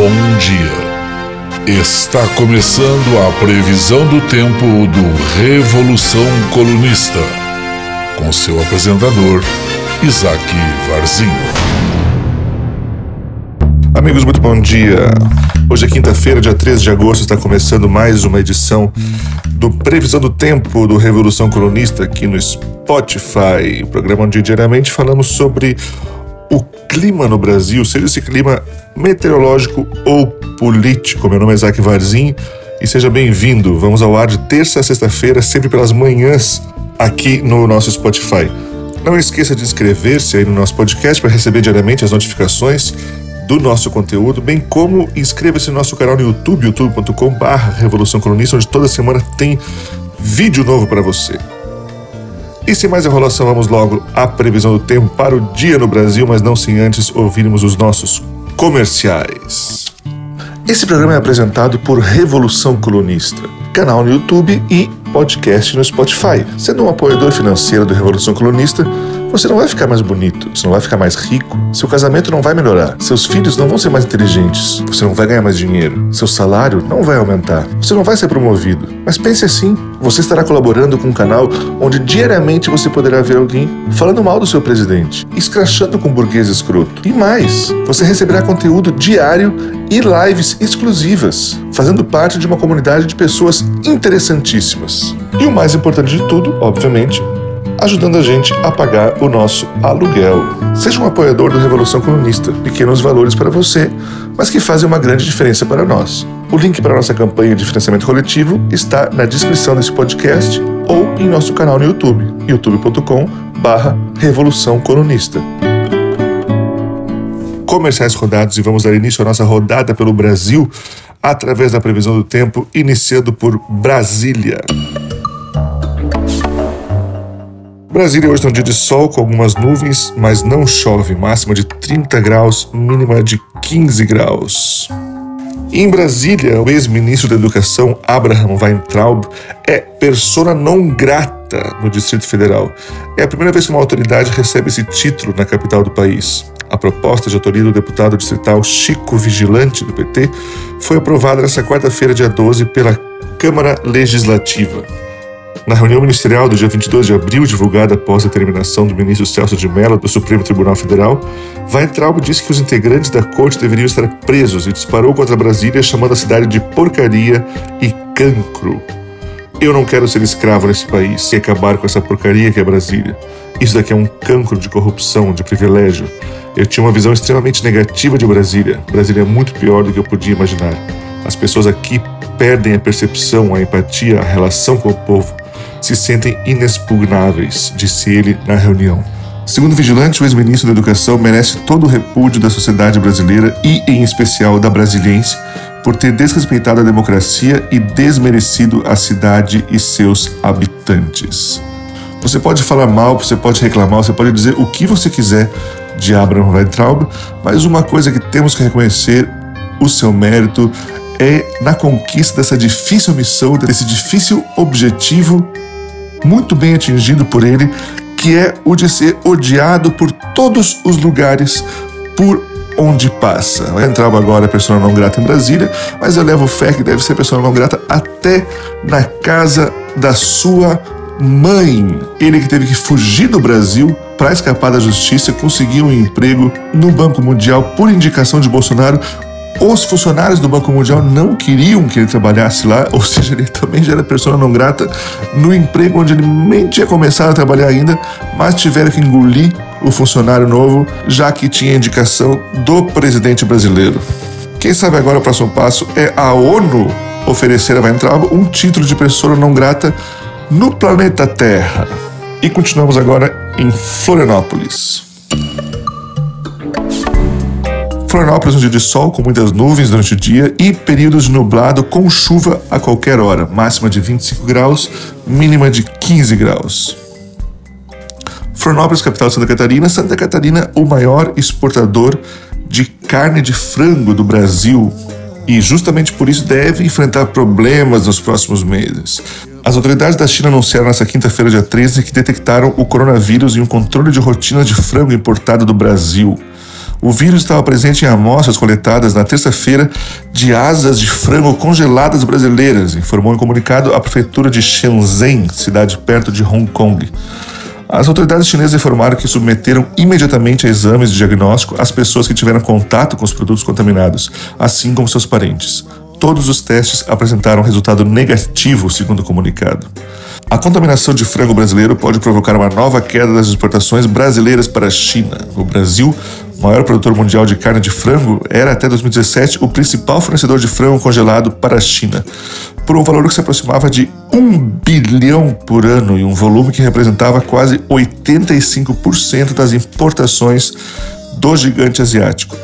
bom dia. Está começando a previsão do tempo do Revolução Colunista, com seu apresentador, Isaac Varzinho. Amigos, muito bom dia. Hoje é quinta-feira, dia 13 de agosto, está começando mais uma edição do Previsão do Tempo do Revolução Colunista aqui no Spotify, programa onde diariamente falamos sobre o clima no Brasil, seja esse clima meteorológico ou político. Meu nome é Isaac Varzin e seja bem-vindo. Vamos ao ar de terça a sexta-feira, sempre pelas manhãs, aqui no nosso Spotify. Não esqueça de inscrever-se aí no nosso podcast para receber diariamente as notificações do nosso conteúdo, bem como inscreva-se no nosso canal no YouTube, youtube.com.br Revolução Colunista, onde toda semana tem vídeo novo para você. E sem mais enrolação, vamos logo à previsão do tempo para o dia no Brasil, mas não sem antes ouvirmos os nossos comerciais. Esse programa é apresentado por Revolução Colunista, canal no YouTube e podcast no Spotify. Sendo um apoiador financeiro do Revolução Colunista, você não vai ficar mais bonito, você não vai ficar mais rico, seu casamento não vai melhorar, seus filhos não vão ser mais inteligentes, você não vai ganhar mais dinheiro, seu salário não vai aumentar, você não vai ser promovido. Mas pense assim: você estará colaborando com um canal onde diariamente você poderá ver alguém falando mal do seu presidente, escrachando com burguês escroto. E mais, você receberá conteúdo diário e lives exclusivas, fazendo parte de uma comunidade de pessoas interessantíssimas. E o mais importante de tudo, obviamente, ajudando a gente a pagar o nosso aluguel. Seja um apoiador do Revolução Comunista, pequenos valores para você, mas que fazem uma grande diferença para nós. O link para a nossa campanha de financiamento coletivo está na descrição desse podcast ou em nosso canal no YouTube, youtube.com barra Revolução Colunista. Comerciais rodados e vamos dar início à nossa rodada pelo Brasil através da previsão do tempo, iniciando por Brasília. Brasília hoje é um dia de sol com algumas nuvens, mas não chove. Máxima de 30 graus, mínima de 15 graus. Em Brasília, o ex-ministro da Educação, Abraham Weintraub, é persona não grata no Distrito Federal. É a primeira vez que uma autoridade recebe esse título na capital do país. A proposta de autoria do deputado distrital Chico Vigilante, do PT, foi aprovada nesta quarta-feira, dia 12, pela Câmara Legislativa. Na reunião ministerial do dia 22 de abril, divulgada após a determinação do ministro Celso de Mello do Supremo Tribunal Federal, Weintraub disse que os integrantes da corte deveriam estar presos e disparou contra Brasília, chamando a cidade de porcaria e cancro. Eu não quero ser escravo nesse país e acabar com essa porcaria que é Brasília. Isso daqui é um cancro de corrupção, de privilégio. Eu tinha uma visão extremamente negativa de Brasília. Brasília é muito pior do que eu podia imaginar. As pessoas aqui perdem a percepção, a empatia, a relação com o povo se sentem inexpugnáveis, disse ele na reunião. Segundo o vigilante, o ex-ministro da Educação merece todo o repúdio da sociedade brasileira e, em especial, da brasiliense por ter desrespeitado a democracia e desmerecido a cidade e seus habitantes. Você pode falar mal, você pode reclamar, você pode dizer o que você quiser de Abraham Weintraub, mas uma coisa que temos que reconhecer o seu mérito é na conquista dessa difícil missão, desse difícil objetivo muito bem atingido por ele, que é o de ser odiado por todos os lugares por onde passa. Vai entrar agora a pessoa não grata em Brasília, mas eu levo fé que deve ser pessoa não grata até na casa da sua mãe. Ele que teve que fugir do Brasil para escapar da justiça, conseguiu um emprego no Banco Mundial por indicação de Bolsonaro os funcionários do Banco Mundial não queriam que ele trabalhasse lá, ou seja, ele também já era pessoa não grata no emprego onde ele nem tinha começado a trabalhar ainda, mas tiveram que engolir o funcionário novo, já que tinha indicação do presidente brasileiro. Quem sabe agora o próximo passo é a ONU oferecer a Weintraub um título de pessoa não grata no planeta Terra. E continuamos agora em Florianópolis. Florianópolis, um dia de sol com muitas nuvens durante o dia e períodos de nublado com chuva a qualquer hora, máxima de 25 graus, mínima de 15 graus. Florianópolis, capital de Santa Catarina. Santa Catarina, o maior exportador de carne de frango do Brasil e justamente por isso deve enfrentar problemas nos próximos meses. As autoridades da China anunciaram nesta quinta-feira, dia 13, que detectaram o coronavírus em um controle de rotina de frango importado do Brasil. O vírus estava presente em amostras coletadas na terça-feira de asas de frango congeladas brasileiras, informou em comunicado a prefeitura de Shenzhen, cidade perto de Hong Kong. As autoridades chinesas informaram que submeteram imediatamente a exames de diagnóstico as pessoas que tiveram contato com os produtos contaminados, assim como seus parentes. Todos os testes apresentaram resultado negativo, segundo o comunicado. A contaminação de frango brasileiro pode provocar uma nova queda das exportações brasileiras para a China. O Brasil, maior produtor mundial de carne de frango, era até 2017 o principal fornecedor de frango congelado para a China, por um valor que se aproximava de 1 bilhão por ano e um volume que representava quase 85% das importações do gigante asiático.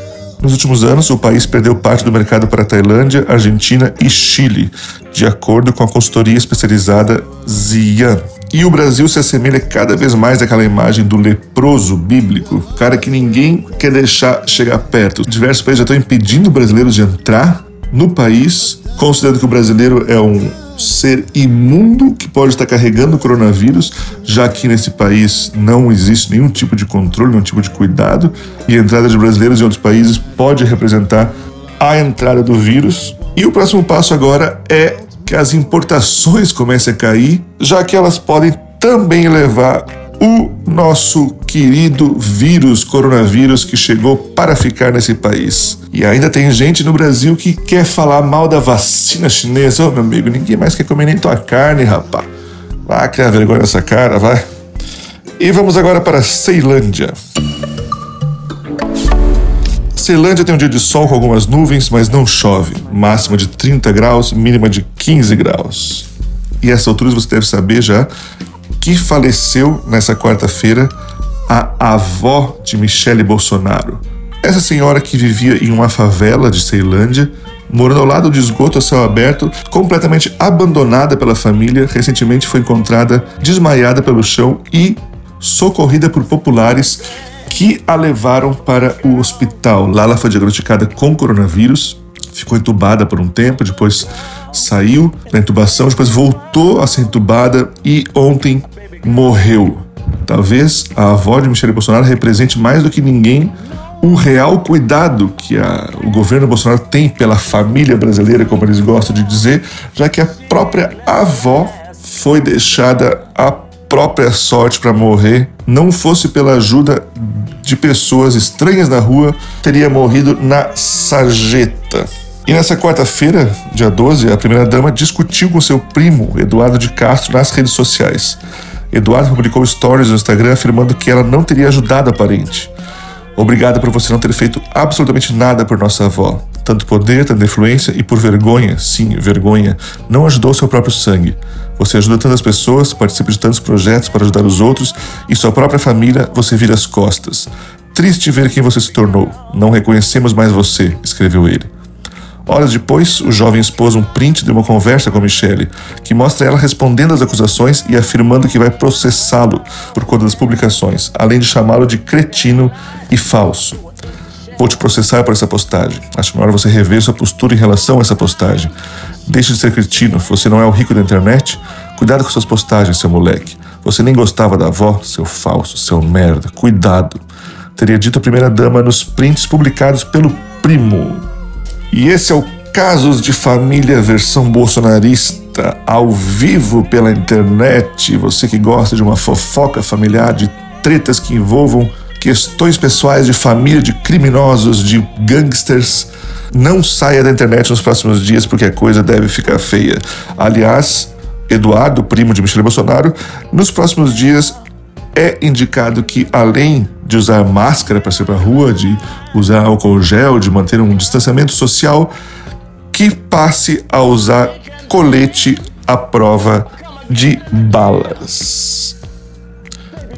Nos últimos anos, o país perdeu parte do mercado para Tailândia, Argentina e Chile, de acordo com a consultoria especializada Zian. E o Brasil se assemelha cada vez mais àquela imagem do leproso bíblico, cara que ninguém quer deixar chegar perto. Diversos países já estão impedindo brasileiros de entrar no país, considerando que o brasileiro é um ser imundo que pode estar carregando o coronavírus, já que nesse país não existe nenhum tipo de controle, nenhum tipo de cuidado, e a entrada de brasileiros em outros países pode representar a entrada do vírus. E o próximo passo agora é que as importações comecem a cair, já que elas podem também levar o nosso querido vírus, coronavírus, que chegou para ficar nesse país. E ainda tem gente no Brasil que quer falar mal da vacina chinesa. Ô, oh, meu amigo, ninguém mais quer comer nem tua carne, rapá. Vai criar vergonha nessa cara, vai. E vamos agora para Ceilândia. Ceilândia tem um dia de sol com algumas nuvens, mas não chove. Máxima de 30 graus, mínima de 15 graus. E essa altura você deve saber já que faleceu nessa quarta-feira a avó de Michele Bolsonaro. Essa senhora que vivia em uma favela de Ceilândia, morando ao lado de esgoto a céu aberto, completamente abandonada pela família, recentemente foi encontrada desmaiada pelo chão e socorrida por populares que a levaram para o hospital. Lá ela foi diagnosticada com coronavírus, ficou entubada por um tempo, depois saiu da intubação, depois voltou a ser entubada e ontem morreu. Talvez a avó de Michele Bolsonaro represente mais do que ninguém o real cuidado que a, o governo Bolsonaro tem pela família brasileira, como eles gostam de dizer, já que a própria avó foi deixada à própria sorte para morrer. Não fosse pela ajuda de pessoas estranhas na rua, teria morrido na sarjeta. E nessa quarta-feira, dia 12, a primeira-dama discutiu com seu primo, Eduardo de Castro, nas redes sociais. Eduardo publicou stories no Instagram afirmando que ela não teria ajudado a parente. Obrigada por você não ter feito absolutamente nada por nossa avó. Tanto poder, tanta influência e por vergonha, sim, vergonha, não ajudou seu próprio sangue. Você ajuda tantas pessoas, participa de tantos projetos para ajudar os outros e sua própria família você vira as costas. Triste ver quem você se tornou. Não reconhecemos mais você, escreveu ele. Horas depois, o jovem expôs um print de uma conversa com Michelle, que mostra ela respondendo às acusações e afirmando que vai processá-lo por conta das publicações, além de chamá-lo de cretino e falso. Vou te processar por essa postagem. Acho melhor você rever sua postura em relação a essa postagem. Deixe de ser cretino, você não é o rico da internet? Cuidado com suas postagens, seu moleque. Você nem gostava da avó, seu falso, seu merda. Cuidado. Teria dito a primeira dama nos prints publicados pelo primo. E esse é o Casos de Família versão bolsonarista, ao vivo pela internet. Você que gosta de uma fofoca familiar, de tretas que envolvam questões pessoais de família, de criminosos, de gangsters. Não saia da internet nos próximos dias porque a coisa deve ficar feia. Aliás, Eduardo, primo de Michele Bolsonaro, nos próximos dias é indicado que, além de usar máscara para sair para a rua, de usar álcool gel, de manter um distanciamento social, que passe a usar colete à prova de balas.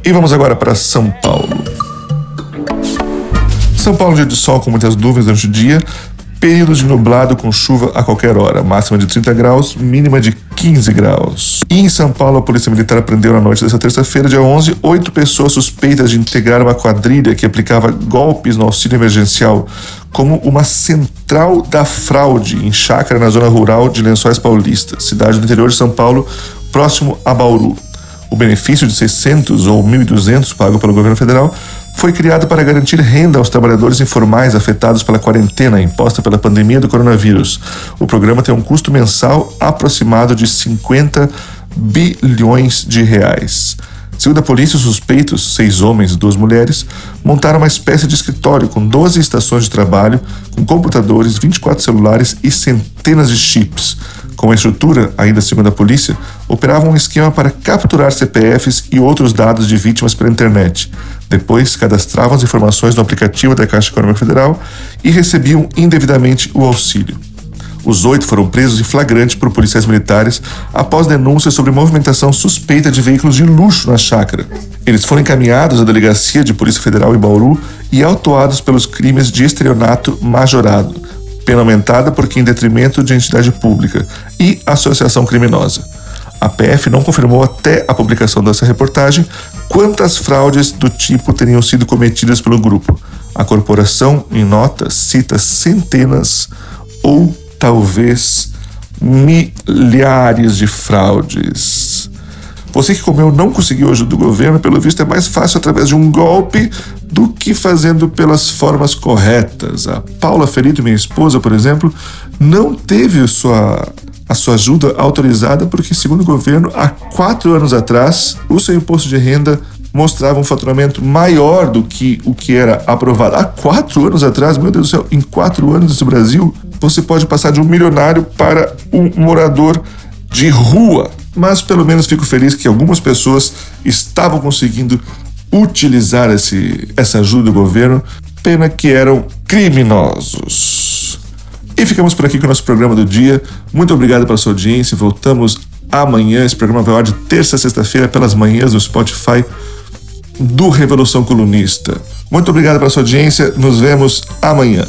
E vamos agora para São Paulo. São Paulo, dia de sol com muitas nuvens durante o dia, períodos de nublado com chuva a qualquer hora, máxima de 30 graus, mínima de 15 graus. E em São Paulo, a Polícia Militar prendeu na noite dessa terça-feira, dia 11, oito pessoas suspeitas de integrar uma quadrilha que aplicava golpes no auxílio emergencial como uma central da fraude em chácara na zona rural de Lençóis Paulista, cidade do interior de São Paulo, próximo a Bauru. O benefício de 600 ou 1.200 pago pelo governo federal foi criado para garantir renda aos trabalhadores informais afetados pela quarentena imposta pela pandemia do coronavírus. O programa tem um custo mensal aproximado de 50 bilhões de reais. Segundo a polícia, os suspeitos, seis homens e duas mulheres, montaram uma espécie de escritório com 12 estações de trabalho, com computadores, 24 celulares e centenas de chips. Com a estrutura, ainda segundo a polícia, operavam um esquema para capturar CPFs e outros dados de vítimas pela internet. Depois, cadastravam as informações no aplicativo da Caixa Econômica Federal e recebiam indevidamente o auxílio. Os oito foram presos em flagrante por policiais militares após denúncias sobre movimentação suspeita de veículos de luxo na chácara. Eles foram encaminhados à delegacia de Polícia Federal em Bauru e autuados pelos crimes de estelionato majorado, pena aumentada porque em detrimento de entidade pública e associação criminosa. A PF não confirmou até a publicação dessa reportagem quantas fraudes do tipo teriam sido cometidas pelo grupo. A corporação, em nota, cita centenas ou talvez milhares de fraudes. Você que comeu não conseguiu ajuda do governo, pelo visto é mais fácil através de um golpe do que fazendo pelas formas corretas. A Paula Ferido, minha esposa, por exemplo, não teve sua, a sua ajuda autorizada porque, segundo o governo, há quatro anos atrás, o seu imposto de renda mostrava um faturamento maior do que o que era aprovado. Há quatro anos atrás, meu Deus do céu, em quatro anos nesse Brasil, você pode passar de um milionário para um morador de rua. Mas pelo menos fico feliz que algumas pessoas estavam conseguindo utilizar esse, essa ajuda do governo, pena que eram criminosos. E ficamos por aqui com o nosso programa do dia. Muito obrigado pela sua audiência. Voltamos amanhã. Esse programa vai ao ar de terça a sexta-feira pelas manhãs no Spotify do Revolução Colunista. Muito obrigado pela sua audiência. Nos vemos amanhã.